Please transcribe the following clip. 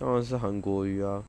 当然是韩国鱼啊。